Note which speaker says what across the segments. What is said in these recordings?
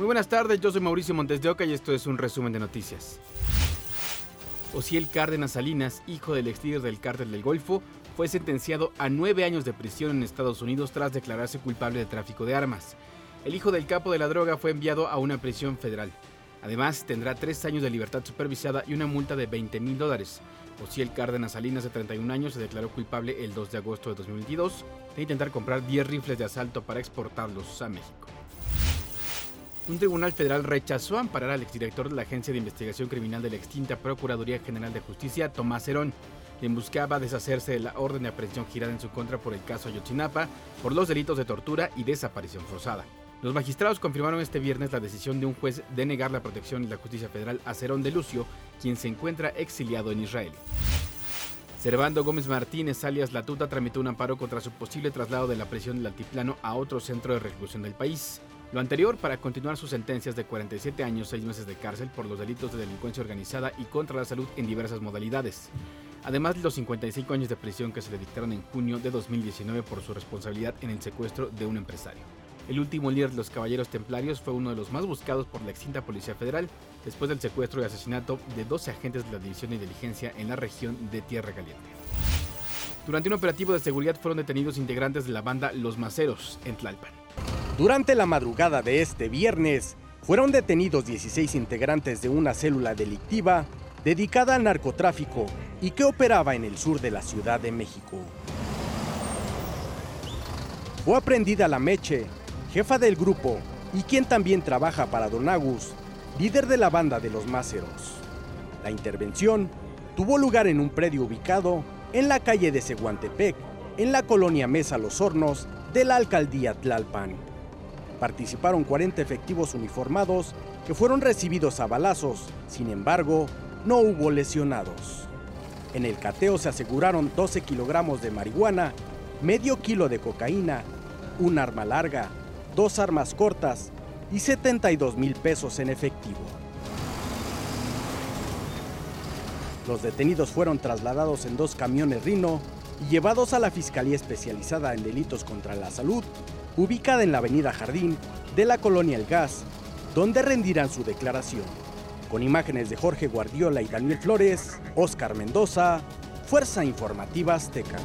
Speaker 1: Muy buenas tardes, yo soy Mauricio Montes de Oca y esto es un resumen de noticias. Osiel Cárdenas Salinas, hijo del ex líder del cártel del Golfo, fue sentenciado a nueve años de prisión en Estados Unidos tras declararse culpable de tráfico de armas. El hijo del capo de la droga fue enviado a una prisión federal. Además, tendrá tres años de libertad supervisada y una multa de 20 mil dólares. Osiel Cárdenas Salinas, de 31 años, se declaró culpable el 2 de agosto de 2022 de intentar comprar 10 rifles de asalto para exportarlos a México un tribunal federal rechazó amparar al exdirector de la Agencia de Investigación Criminal de la extinta Procuraduría General de Justicia, Tomás Herón, quien buscaba deshacerse de la orden de aprehensión girada en su contra por el caso Ayotzinapa por los delitos de tortura y desaparición forzada. Los magistrados confirmaron este viernes la decisión de un juez de negar la protección y la justicia federal a Cerón de Lucio, quien se encuentra exiliado en Israel. Servando Gómez Martínez, alias La Tuta, tramitó un amparo contra su posible traslado de la prisión del altiplano a otro centro de reclusión del país. Lo anterior para continuar sus sentencias de 47 años, 6 meses de cárcel por los delitos de delincuencia organizada y contra la salud en diversas modalidades. Además de los 55 años de prisión que se le dictaron en junio de 2019 por su responsabilidad en el secuestro de un empresario. El último líder de los Caballeros Templarios fue uno de los más buscados por la extinta Policía Federal después del secuestro y asesinato de 12 agentes de la División de Inteligencia en la región de Tierra Caliente. Durante un operativo de seguridad fueron detenidos integrantes de la banda Los Maceros en Tlalpan.
Speaker 2: Durante la madrugada de este viernes, fueron detenidos 16 integrantes de una célula delictiva dedicada al narcotráfico y que operaba en el sur de la Ciudad de México. Fue aprendida la Meche, jefa del grupo y quien también trabaja para Don Agus, líder de la banda de los Máceros. La intervención tuvo lugar en un predio ubicado en la calle de Seguantepec, en la colonia Mesa Los Hornos de la alcaldía Tlalpan participaron 40 efectivos uniformados que fueron recibidos a balazos, sin embargo, no hubo lesionados. En el cateo se aseguraron 12 kilogramos de marihuana, medio kilo de cocaína, un arma larga, dos armas cortas y 72 mil pesos en efectivo. Los detenidos fueron trasladados en dos camiones Rino y llevados a la Fiscalía Especializada en Delitos contra la Salud ubicada en la avenida Jardín de la colonia El Gas, donde rendirán su declaración. Con imágenes de Jorge Guardiola y Daniel Flores, Oscar Mendoza, Fuerza Informativa Azteca.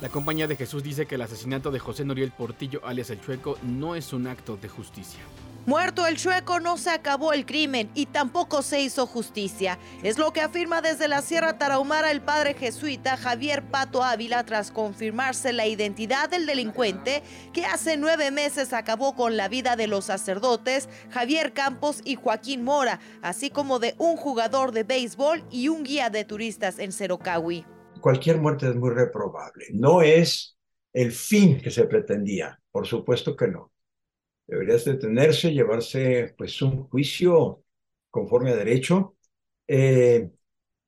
Speaker 1: La Compañía de Jesús dice que el asesinato de José Noriel Portillo, alias El Chueco, no es un acto de justicia.
Speaker 3: Muerto el chueco no se acabó el crimen y tampoco se hizo justicia. Es lo que afirma desde la Sierra Tarahumara el padre jesuita Javier Pato Ávila tras confirmarse la identidad del delincuente que hace nueve meses acabó con la vida de los sacerdotes Javier Campos y Joaquín Mora, así como de un jugador de béisbol y un guía de turistas en Cerocahui.
Speaker 4: Cualquier muerte es muy reprobable. No es el fin que se pretendía, por supuesto que no debería detenerse, llevarse pues un juicio conforme a derecho. Eh,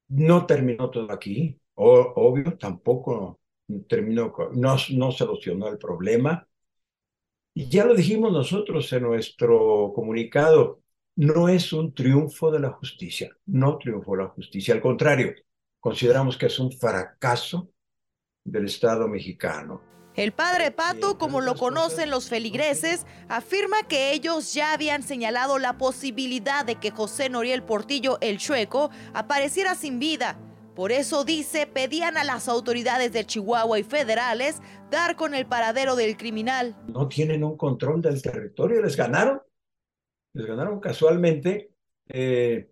Speaker 4: no terminó todo aquí, obvio, tampoco terminó, no, no solucionó el problema. Y ya lo dijimos nosotros en nuestro comunicado, no es un triunfo de la justicia, no triunfó la justicia, al contrario, consideramos que es un fracaso del Estado mexicano.
Speaker 3: El padre Pato, como lo conocen los feligreses, afirma que ellos ya habían señalado la posibilidad de que José Noriel Portillo el Chueco apareciera sin vida. Por eso dice, pedían a las autoridades de Chihuahua y federales dar con el paradero del criminal.
Speaker 4: No tienen un control del territorio, les ganaron. Les ganaron casualmente. Eh,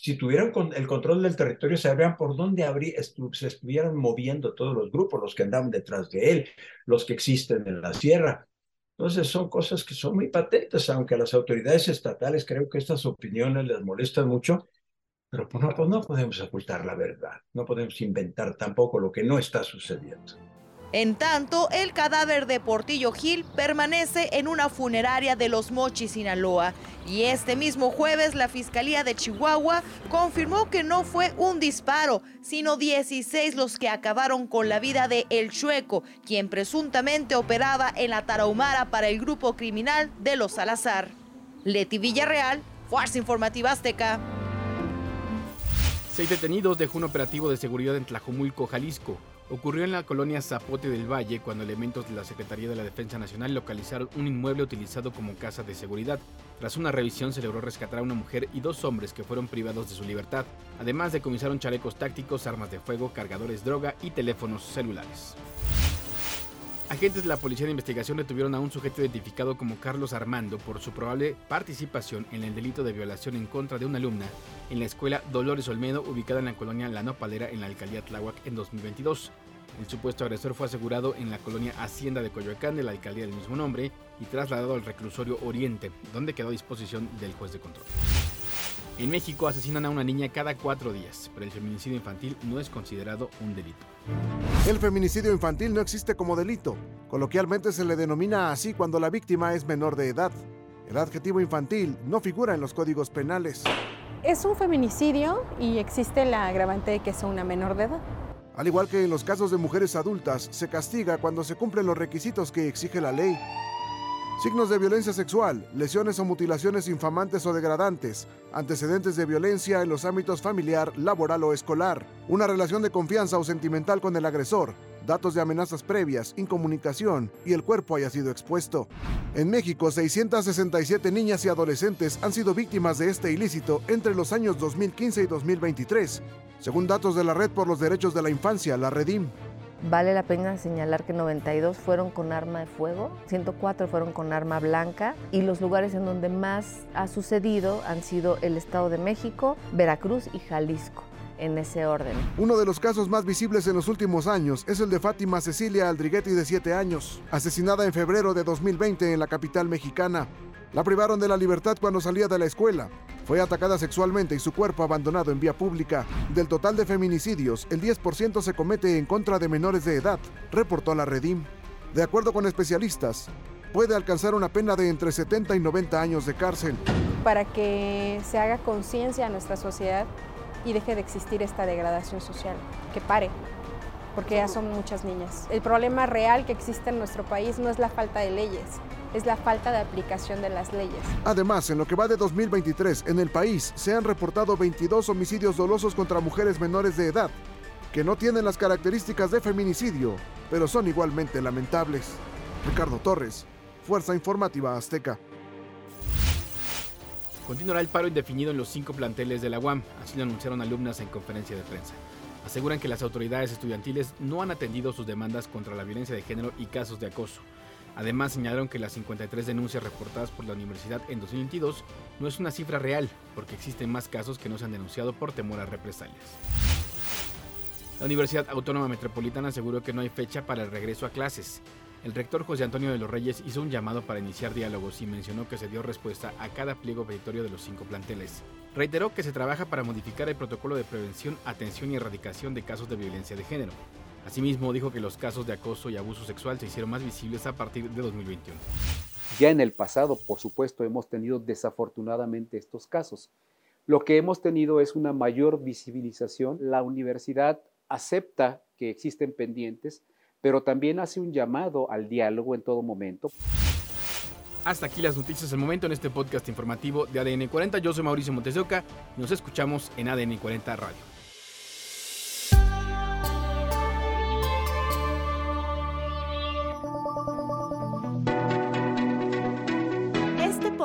Speaker 4: si tuvieran el control del territorio, sabrían por dónde se estuvieran moviendo todos los grupos, los que andaban detrás de él, los que existen en la sierra. Entonces son cosas que son muy patentes, aunque a las autoridades estatales creo que estas opiniones les molestan mucho, pero pues no, pues no podemos ocultar la verdad, no podemos inventar tampoco lo que no está sucediendo.
Speaker 3: En tanto, el cadáver de Portillo Gil permanece en una funeraria de Los Mochis, Sinaloa. Y este mismo jueves, la Fiscalía de Chihuahua confirmó que no fue un disparo, sino 16 los que acabaron con la vida de El Chueco, quien presuntamente operaba en la Tarahumara para el grupo criminal de los Salazar. Leti Villarreal, Fuerza Informativa Azteca.
Speaker 1: Seis detenidos dejó un operativo de seguridad en Tlajomulco, Jalisco. Ocurrió en la colonia Zapote del Valle cuando elementos de la Secretaría de la Defensa Nacional localizaron un inmueble utilizado como casa de seguridad. Tras una revisión se logró rescatar a una mujer y dos hombres que fueron privados de su libertad. Además decomisaron chalecos tácticos, armas de fuego, cargadores, droga y teléfonos celulares. Agentes de la Policía de Investigación detuvieron a un sujeto identificado como Carlos Armando por su probable participación en el delito de violación en contra de una alumna en la escuela Dolores Olmedo, ubicada en la colonia La Nopalera en la alcaldía Tláhuac en 2022. El supuesto agresor fue asegurado en la colonia Hacienda de Coyoacán de la alcaldía del mismo nombre y trasladado al reclusorio Oriente, donde quedó a disposición del juez de control. En México asesinan a una niña cada cuatro días, pero el feminicidio infantil no es considerado un delito.
Speaker 5: El feminicidio infantil no existe como delito. Coloquialmente se le denomina así cuando la víctima es menor de edad. El adjetivo infantil no figura en los códigos penales.
Speaker 6: Es un feminicidio y existe la agravante de que sea una menor de edad.
Speaker 5: Al igual que en los casos de mujeres adultas, se castiga cuando se cumplen los requisitos que exige la ley. Signos de violencia sexual, lesiones o mutilaciones infamantes o degradantes, antecedentes de violencia en los ámbitos familiar, laboral o escolar, una relación de confianza o sentimental con el agresor, datos de amenazas previas, incomunicación y el cuerpo haya sido expuesto. En México, 667 niñas y adolescentes han sido víctimas de este ilícito entre los años 2015 y 2023, según datos de la Red por los Derechos de la Infancia, la Redim.
Speaker 7: Vale la pena señalar que 92 fueron con arma de fuego, 104 fueron con arma blanca y los lugares en donde más ha sucedido han sido el Estado de México, Veracruz y Jalisco en ese orden.
Speaker 5: Uno de los casos más visibles en los últimos años es el de Fátima Cecilia Aldriguetti de 7 años, asesinada en febrero de 2020 en la capital mexicana. La privaron de la libertad cuando salía de la escuela. Fue atacada sexualmente y su cuerpo abandonado en vía pública. Del total de feminicidios, el 10% se comete en contra de menores de edad, reportó la Redim. De acuerdo con especialistas, puede alcanzar una pena de entre 70 y 90 años de cárcel.
Speaker 6: Para que se haga conciencia a nuestra sociedad y deje de existir esta degradación social, que pare, porque ya son muchas niñas. El problema real que existe en nuestro país no es la falta de leyes, es la falta de aplicación de las leyes.
Speaker 5: Además, en lo que va de 2023, en el país se han reportado 22 homicidios dolosos contra mujeres menores de edad, que no tienen las características de feminicidio, pero son igualmente lamentables. Ricardo Torres, Fuerza Informativa Azteca.
Speaker 1: Continuará el paro indefinido en los cinco planteles de la UAM, así lo anunciaron alumnas en conferencia de prensa. Aseguran que las autoridades estudiantiles no han atendido sus demandas contra la violencia de género y casos de acoso. Además, señalaron que las 53 denuncias reportadas por la universidad en 2022 no es una cifra real, porque existen más casos que no se han denunciado por temor a represalias. La Universidad Autónoma Metropolitana aseguró que no hay fecha para el regreso a clases. El rector José Antonio de los Reyes hizo un llamado para iniciar diálogos y mencionó que se dio respuesta a cada pliego petitorio de los cinco planteles. Reiteró que se trabaja para modificar el protocolo de prevención, atención y erradicación de casos de violencia de género. Asimismo, dijo que los casos de acoso y abuso sexual se hicieron más visibles a partir de 2021.
Speaker 8: Ya en el pasado, por supuesto, hemos tenido desafortunadamente estos casos. Lo que hemos tenido es una mayor visibilización. La universidad acepta que existen pendientes, pero también hace un llamado al diálogo en todo momento.
Speaker 1: Hasta aquí las noticias del momento en este podcast informativo de ADN 40. Yo soy Mauricio Montes de Oca y nos escuchamos en ADN 40 Radio.